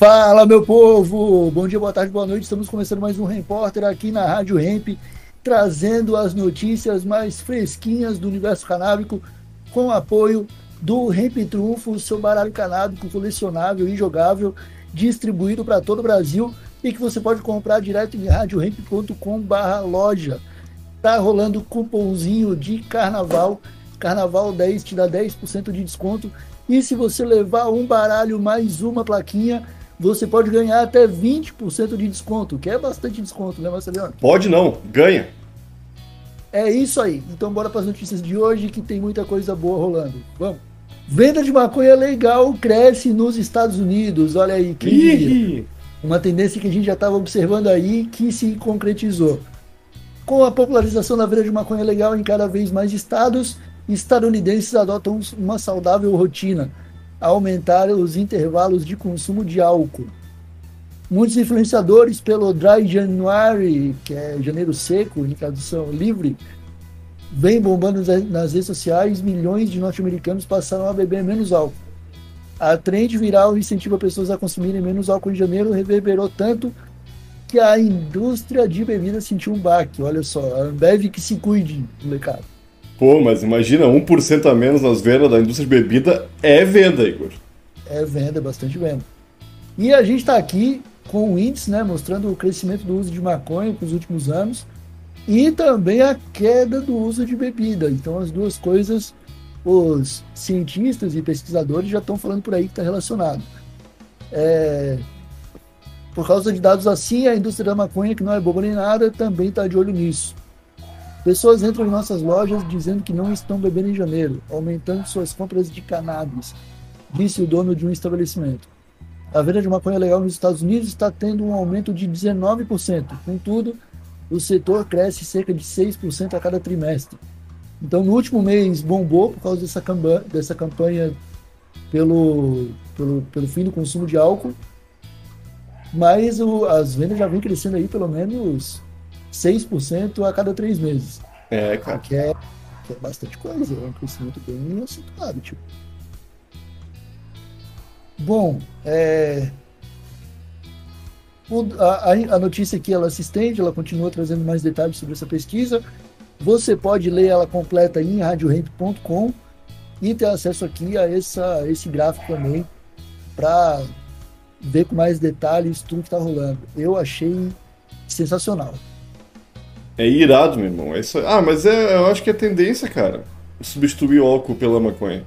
Fala, meu povo! Bom dia, boa tarde, boa noite. Estamos começando mais um Repórter aqui na Rádio Hemp, trazendo as notícias mais fresquinhas do universo canábico, com apoio do Hemp Trunfo, seu baralho canábico colecionável e jogável, distribuído para todo o Brasil e que você pode comprar direto em radiohemp.com/loja. Tá rolando cupomzinho de carnaval. Carnaval 10 te dá 10% de desconto. E se você levar um baralho mais uma plaquinha, você pode ganhar até 20% de desconto, que é bastante desconto, né, Marcelo? Pode não, ganha. É isso aí. Então bora para as notícias de hoje que tem muita coisa boa rolando. Vamos. Venda de maconha legal cresce nos Estados Unidos. Olha aí, que uma tendência que a gente já estava observando aí que se concretizou. Com a popularização da venda de maconha legal em cada vez mais estados, estadunidenses adotam uma saudável rotina aumentar os intervalos de consumo de álcool. Muitos influenciadores, pelo Dry January, que é janeiro seco, em tradução livre, vem bombando nas redes sociais, milhões de norte-americanos passaram a beber menos álcool. A trend viral incentiva pessoas a consumirem menos álcool em janeiro reverberou tanto que a indústria de bebidas sentiu um baque. Olha só, a Ambev que se cuide, molecada. Pô, mas imagina, 1% a menos nas vendas da indústria de bebida é venda, Igor. É venda, é bastante venda. E a gente está aqui com o índice, né, mostrando o crescimento do uso de maconha nos últimos anos e também a queda do uso de bebida. Então, as duas coisas, os cientistas e pesquisadores já estão falando por aí que está relacionado. É... Por causa de dados assim, a indústria da maconha, que não é boba nem nada, também está de olho nisso. Pessoas entram em nossas lojas dizendo que não estão bebendo em janeiro, aumentando suas compras de cannabis, disse o dono de um estabelecimento. A venda de maconha legal nos Estados Unidos está tendo um aumento de 19%. Contudo, o setor cresce cerca de 6% a cada trimestre. Então, no último mês, bombou por causa dessa, campanha, dessa campanha pelo, pelo, pelo fim do consumo de álcool. Mas o, as vendas já vêm crescendo aí pelo menos 6% a cada três meses. É, cara. Que é, que é bastante coisa, é um crescimento bem acentuado, tipo. Bom, é, a, a, notícia aqui ela se estende, ela continua trazendo mais detalhes sobre essa pesquisa. Você pode ler ela completa em radiohemp.com e ter acesso aqui a essa, esse gráfico também para ver com mais detalhes tudo que está rolando. Eu achei sensacional. É irado, meu irmão. É isso... Ah, mas é, eu acho que é tendência, cara. Substituir o álcool pela maconha.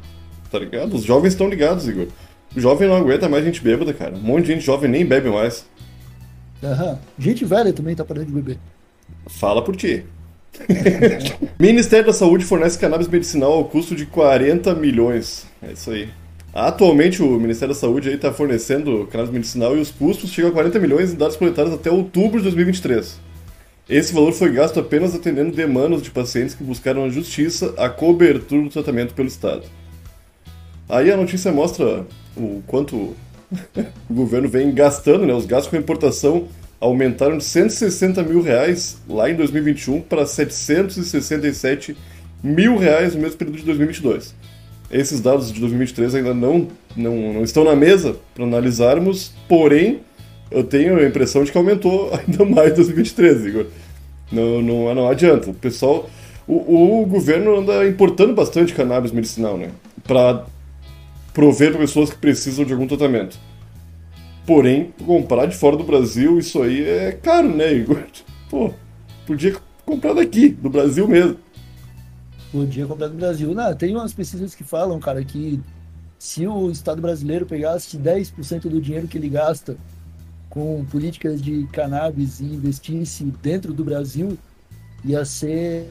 Tá ligado? Os jovens estão ligados, Igor. O jovem não aguenta mais gente bêbada, cara. Um monte de gente jovem nem bebe mais. Aham. Gente velha também tá parando de beber. Fala por ti. Ministério da Saúde fornece cannabis medicinal ao custo de 40 milhões. É isso aí. Atualmente o Ministério da Saúde está fornecendo cannabis medicinal e os custos chegam a 40 milhões em dados coletados até outubro de 2023. Esse valor foi gasto apenas atendendo demandas de pacientes que buscaram na justiça a cobertura do tratamento pelo Estado. Aí a notícia mostra o quanto o governo vem gastando, né? Os gastos com importação aumentaram de 160 mil reais lá em 2021 para 767 mil reais no mesmo período de 2022. Esses dados de 2023 ainda não, não, não estão na mesa para analisarmos, porém eu tenho a impressão de que aumentou ainda mais em 2013, Igor. Não, não, não adianta. O pessoal. O, o governo anda importando bastante cannabis medicinal, né? Pra prover para pessoas que precisam de algum tratamento. Porém, comprar de fora do Brasil, isso aí é caro, né, Igor? Pô, podia comprar daqui, do Brasil mesmo. Podia comprar do Brasil. Não, tem umas pesquisas que falam, cara, que se o Estado brasileiro pegasse 10% do dinheiro que ele gasta com políticas de cannabis e investisse dentro do Brasil, ia ser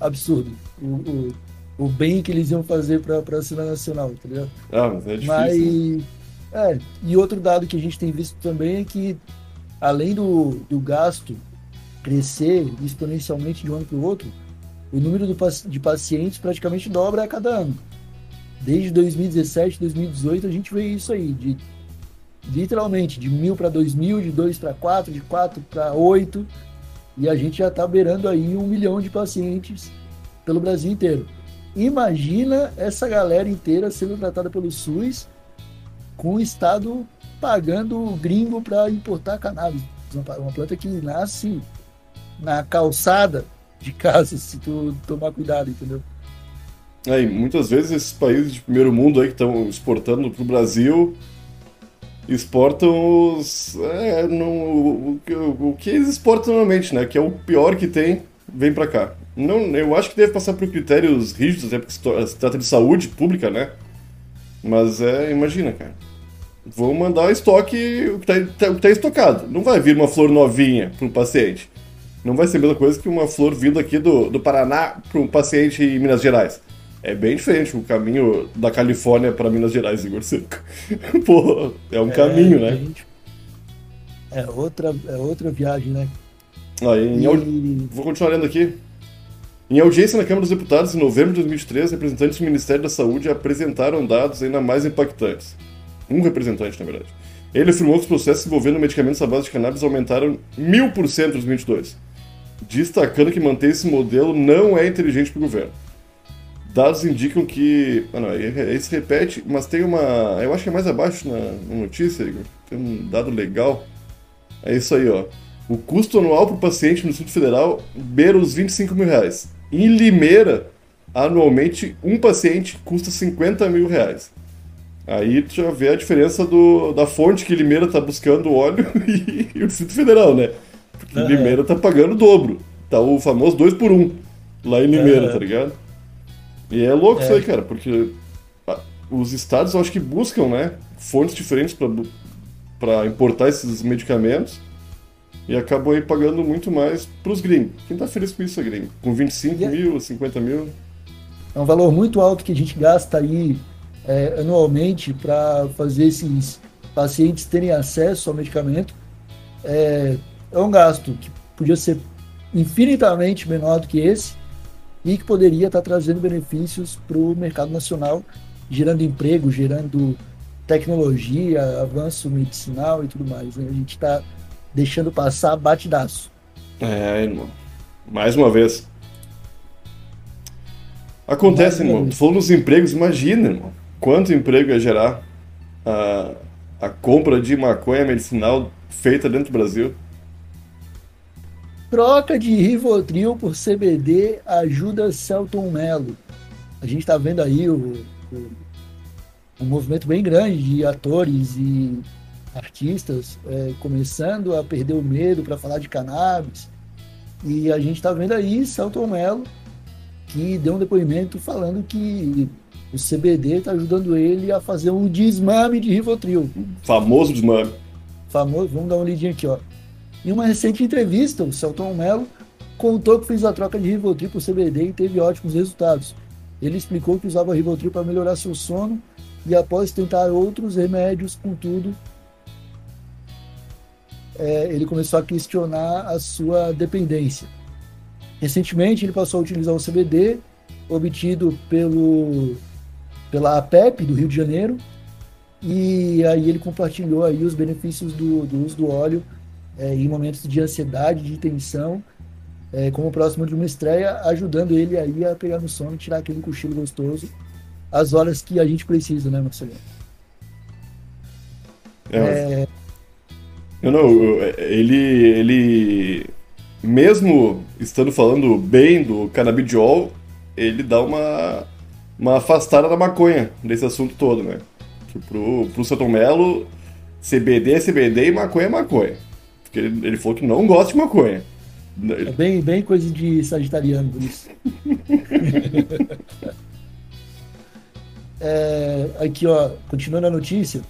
absurdo. O, o, o bem que eles iam fazer para a cena nacional, tá ligado? Ah, mas é difícil. Mas, é, e outro dado que a gente tem visto também é que, além do, do gasto crescer exponencialmente de um ano para o outro, o número do, de pacientes praticamente dobra a cada ano. Desde 2017, 2018, a gente vê isso aí, de literalmente, de mil para dois mil, de dois para quatro, de quatro para oito, e a gente já está beirando aí um milhão de pacientes pelo Brasil inteiro. Imagina essa galera inteira sendo tratada pelo SUS com o Estado pagando gringo para importar cannabis. Uma planta que nasce na calçada de casa, se tu tomar cuidado, entendeu? É, muitas vezes esses países de primeiro mundo aí que estão exportando para o Brasil exportam os, é, no, o, o, que eles exportam normalmente, né? Que é o pior que tem, vem para cá. Não, eu acho que deve passar por critérios rígidos, né? Porque se trata de saúde pública, né? Mas é, imagina, cara. Vou mandar estoque, o que está tá estocado. Não vai vir uma flor novinha para um paciente. Não vai ser a mesma coisa que uma flor vindo aqui do, do Paraná para um paciente em Minas Gerais. É bem diferente o caminho da Califórnia para Minas Gerais, Igor Seco. Pô, é um é, caminho, né? Gente... É outra, é outra viagem, né? Ah, e... Vou continuar lendo aqui. Em audiência na Câmara dos Deputados, em novembro de 2003, representantes do Ministério da Saúde apresentaram dados ainda mais impactantes. Um representante, na verdade. Ele afirmou que os processos envolvendo medicamentos à base de cannabis aumentaram mil por cento em 2022, destacando que manter esse modelo não é inteligente para o governo. Dados indicam que. Ah, não, ele se repete, mas tem uma. Eu acho que é mais abaixo na, na notícia, Igor. Tem um dado legal. É isso aí, ó. O custo anual para o paciente no Distrito Federal beira os 25 mil reais. Em Limeira, anualmente, um paciente custa 50 mil reais. Aí tu já vê a diferença do, da fonte que Limeira está buscando óleo e, e, o Distrito Federal, né? Porque. Limeira tá pagando o dobro. Tá o famoso 2 por 1 um, lá em Limeira, tá ligado? E é louco é. isso aí, cara, porque os estados eu acho que buscam, né, fontes diferentes para importar esses medicamentos e acabam aí pagando muito mais para os gringos. Quem tá feliz com isso é gringo. Com 25 é... mil, 50 mil. É um valor muito alto que a gente gasta aí é, anualmente para fazer esses pacientes terem acesso ao medicamento. É, é um gasto que podia ser infinitamente menor do que esse e que poderia estar trazendo benefícios para o mercado nacional, gerando emprego, gerando tecnologia, avanço medicinal e tudo mais. Né? A gente está deixando passar batidaço. É, irmão. Mais uma vez. Acontece, irmão. Tu falou nos empregos, imagina, irmão. Quanto emprego ia gerar a, a compra de maconha medicinal feita dentro do Brasil? Troca de Rivotril por CBD ajuda Celton Mello. A gente está vendo aí o, o, um movimento bem grande de atores e artistas é, começando a perder o medo para falar de cannabis. E a gente está vendo aí Celton Mello, que deu um depoimento falando que o CBD está ajudando ele a fazer um desmame de Rivotril. Famoso desmame. Famoso, vamos dar uma lidinha aqui, ó. Em uma recente entrevista, o Celton Mello contou que fez a troca de Rivotril por CBD e teve ótimos resultados. Ele explicou que usava Rivotril para melhorar seu sono e após tentar outros remédios, contudo, é, ele começou a questionar a sua dependência. Recentemente, ele passou a utilizar o CBD obtido pelo, pela APEP do Rio de Janeiro e aí ele compartilhou aí os benefícios do, do uso do óleo é, em momentos de ansiedade, de tensão, é, como próximo de uma estreia, ajudando ele aí a pegar no sono, tirar aquele cochilo gostoso, as horas que a gente precisa, né, Marcelo? É, é... Não, não, ele, ele, mesmo estando falando bem do canabidiol, ele dá uma, uma afastada da maconha desse assunto todo, né? Que pro, pro Santo Melo, CBD é CBD e maconha é maconha. Porque ele, ele falou que não gosta de maconha. É bem, bem coisa de sagitariano isso. é, aqui, ó, continuando a notícia,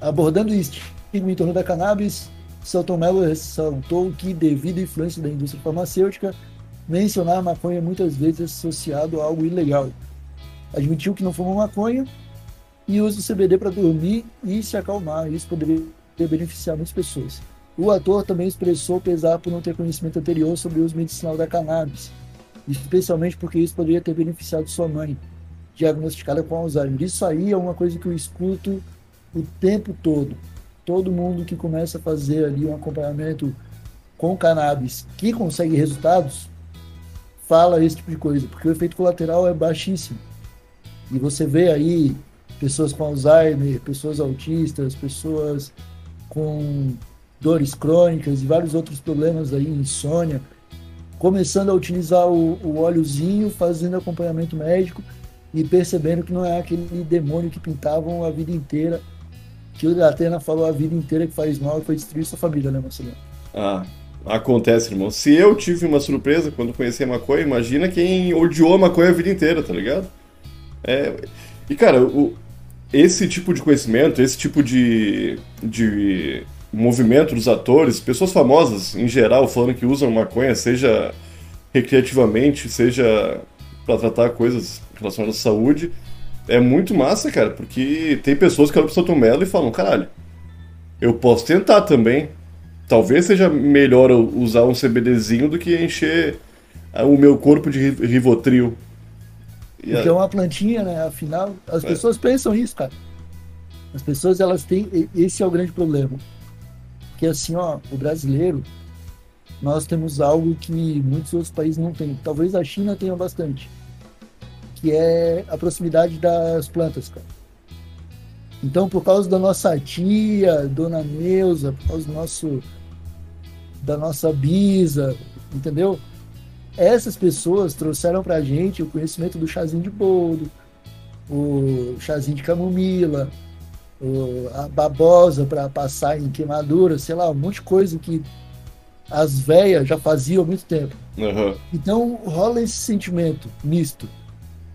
abordando o estigma em torno da cannabis, Celton Mello ressaltou que, devido à influência da indústria farmacêutica, mencionar a maconha muitas vezes é associado a algo ilegal. Admitiu que não fuma maconha e usa o CBD para dormir e se acalmar. Isso poderia beneficiar muitas pessoas. O ator também expressou pesar por não ter conhecimento anterior sobre o uso medicinal da cannabis, especialmente porque isso poderia ter beneficiado sua mãe, diagnosticada com Alzheimer. Isso aí é uma coisa que eu escuto o tempo todo. Todo mundo que começa a fazer ali um acompanhamento com cannabis que consegue resultados, fala esse tipo de coisa, porque o efeito colateral é baixíssimo. E você vê aí pessoas com Alzheimer, pessoas autistas, pessoas com dores crônicas e vários outros problemas aí, insônia, começando a utilizar o, o óleozinho, fazendo acompanhamento médico e percebendo que não é aquele demônio que pintavam a vida inteira, que o Atena falou a vida inteira que faz mal e foi destruir sua família, né, Marcelo? Ah, acontece, irmão. Se eu tive uma surpresa quando conheci a maconha, imagina quem odiou a maconha a vida inteira, tá ligado? É... E, cara, o... esse tipo de conhecimento, esse tipo de, de movimento dos atores, pessoas famosas em geral falando que usam maconha, seja recreativamente, seja para tratar coisas relacionadas à saúde, é muito massa, cara, porque tem pessoas que olham pro Santo Melo e falam, caralho, eu posso tentar também. Talvez seja melhor eu usar um CBDzinho do que encher o meu corpo de Rivotril. Porque é uma plantinha, né? Afinal, as é. pessoas pensam isso, cara. As pessoas, elas têm. Esse é o grande problema. Porque assim, ó, o brasileiro, nós temos algo que muitos outros países não têm. Talvez a China tenha bastante. Que é a proximidade das plantas, cara. Então, por causa da nossa tia, Dona Neuza, por causa do nosso, da nossa bisa, entendeu? Essas pessoas trouxeram pra gente o conhecimento do chazinho de boldo, o chazinho de camomila, a babosa para passar em queimadura, sei lá, um monte de coisa que as velhas já faziam há muito tempo. Uhum. Então rola esse sentimento misto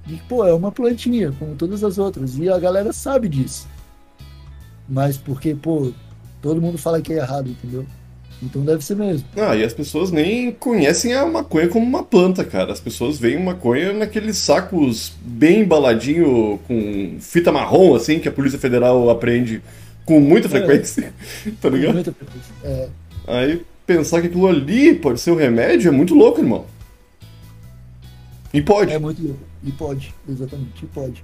de que, pô, é uma plantinha, como todas as outras, e a galera sabe disso. Mas porque, pô, todo mundo fala que é errado, entendeu? Então deve ser mesmo. Ah, e as pessoas nem conhecem a maconha como uma planta, cara. As pessoas veem maconha naqueles sacos bem embaladinho com fita marrom, assim, que a Polícia Federal aprende com muita é. frequência. É. tá ligado? Com muita frequência. É. Aí pensar que aquilo ali pode ser um remédio é muito louco, irmão. E pode. É muito louco. E pode, exatamente, e pode.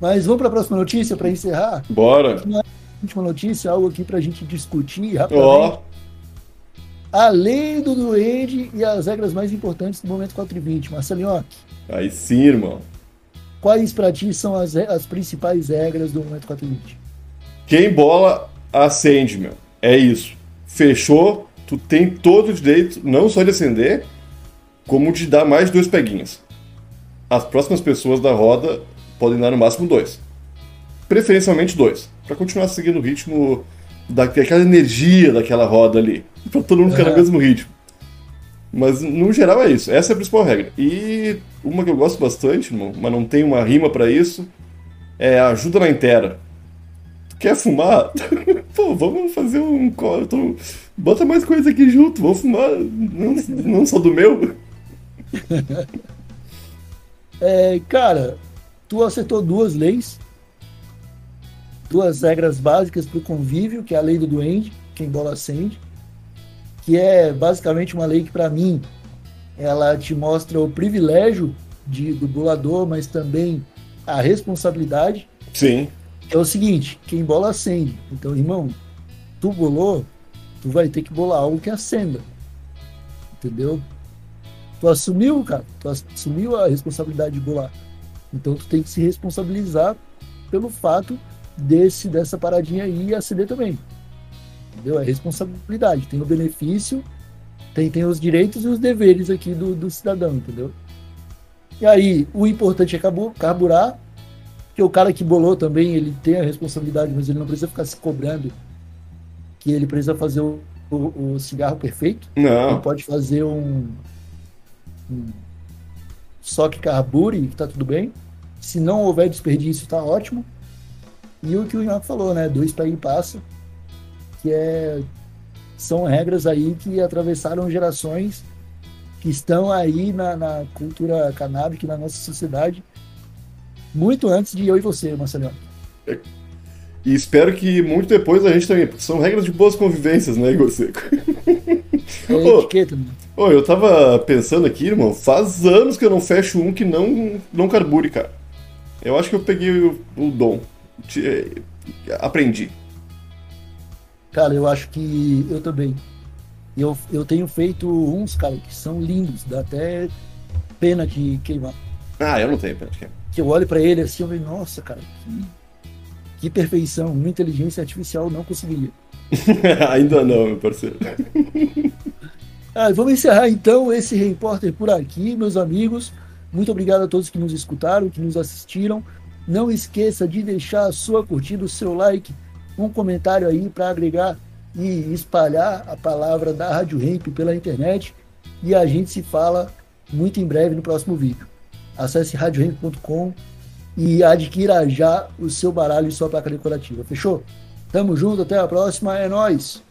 Mas vamos para a próxima notícia para encerrar? Bora. Última notícia, algo aqui para a gente discutir rapidamente. Ó. Oh a lei do duende e as regras mais importantes do momento 420. Marcelinho. Aí sim, irmão. Quais para ti são as, as principais regras do momento 420? Quem bola, acende, meu. É isso. Fechou, tu tem todo o direito, não só de acender, como de dar mais dois peguinhos. As próximas pessoas da roda podem dar no máximo dois. Preferencialmente dois. para continuar seguindo o ritmo daquela energia daquela roda ali. Pra todo mundo ficar no mesmo ritmo. Mas no geral é isso. Essa é a principal regra. E uma que eu gosto bastante, irmão, mas não tem uma rima para isso, é ajuda na inteira. Tu quer fumar? Pô, vamos fazer um. Tô... Bota mais coisa aqui junto, vamos fumar. Não, não só do meu. é, cara, tu acertou duas leis duas regras básicas para o convívio, que é a lei do duende, quem bola acende, que é basicamente uma lei que, para mim, ela te mostra o privilégio de, do bolador, mas também a responsabilidade. Sim. É o seguinte, quem bola acende. Então, irmão, tu bolou, tu vai ter que bolar algo que acenda. Entendeu? Tu assumiu, cara, tu assumiu a responsabilidade de bolar. Então tu tem que se responsabilizar pelo fato desse dessa paradinha aí e acender também. Entendeu? É responsabilidade. Tem o benefício, tem, tem os direitos e os deveres aqui do, do cidadão, entendeu? E aí, o importante é carburar, que o cara que bolou também, ele tem a responsabilidade, mas ele não precisa ficar se cobrando que ele precisa fazer o, o, o cigarro perfeito. Não. Ele pode fazer um, um só que carbure, que tá tudo bem. Se não houver desperdício, tá ótimo. E o que o Iaco falou, né? Dois para ir passa, que é são regras aí que atravessaram gerações que estão aí na, na cultura canábica, na nossa sociedade, muito antes de eu e você, Marcelinho. É, e espero que muito depois a gente também, porque são regras de boas convivências, né, Igor Seco? É oh, etiqueta? Oh, eu tava pensando aqui, irmão, faz anos que eu não fecho um que não, não carbure, cara. Eu acho que eu peguei o, o dom te, eh, aprendi? Cara, eu acho que eu também. Eu, eu tenho feito uns, cara, que são lindos, dá até pena de queimar. Ah, eu não tenho pena de queimar. Que eu olho pra ele assim, eu vejo, nossa, cara, que, Que perfeição, uma inteligência artificial não conseguiria. Ainda não, meu parceiro. ah, vamos encerrar então esse repórter por aqui, meus amigos. Muito obrigado a todos que nos escutaram, que nos assistiram. Não esqueça de deixar a sua curtida, o seu like, um comentário aí para agregar e espalhar a palavra da Rádio Ramp pela internet. E a gente se fala muito em breve no próximo vídeo. Acesse radioramp.com e adquira já o seu baralho e sua placa decorativa. Fechou? Tamo junto, até a próxima, é nóis!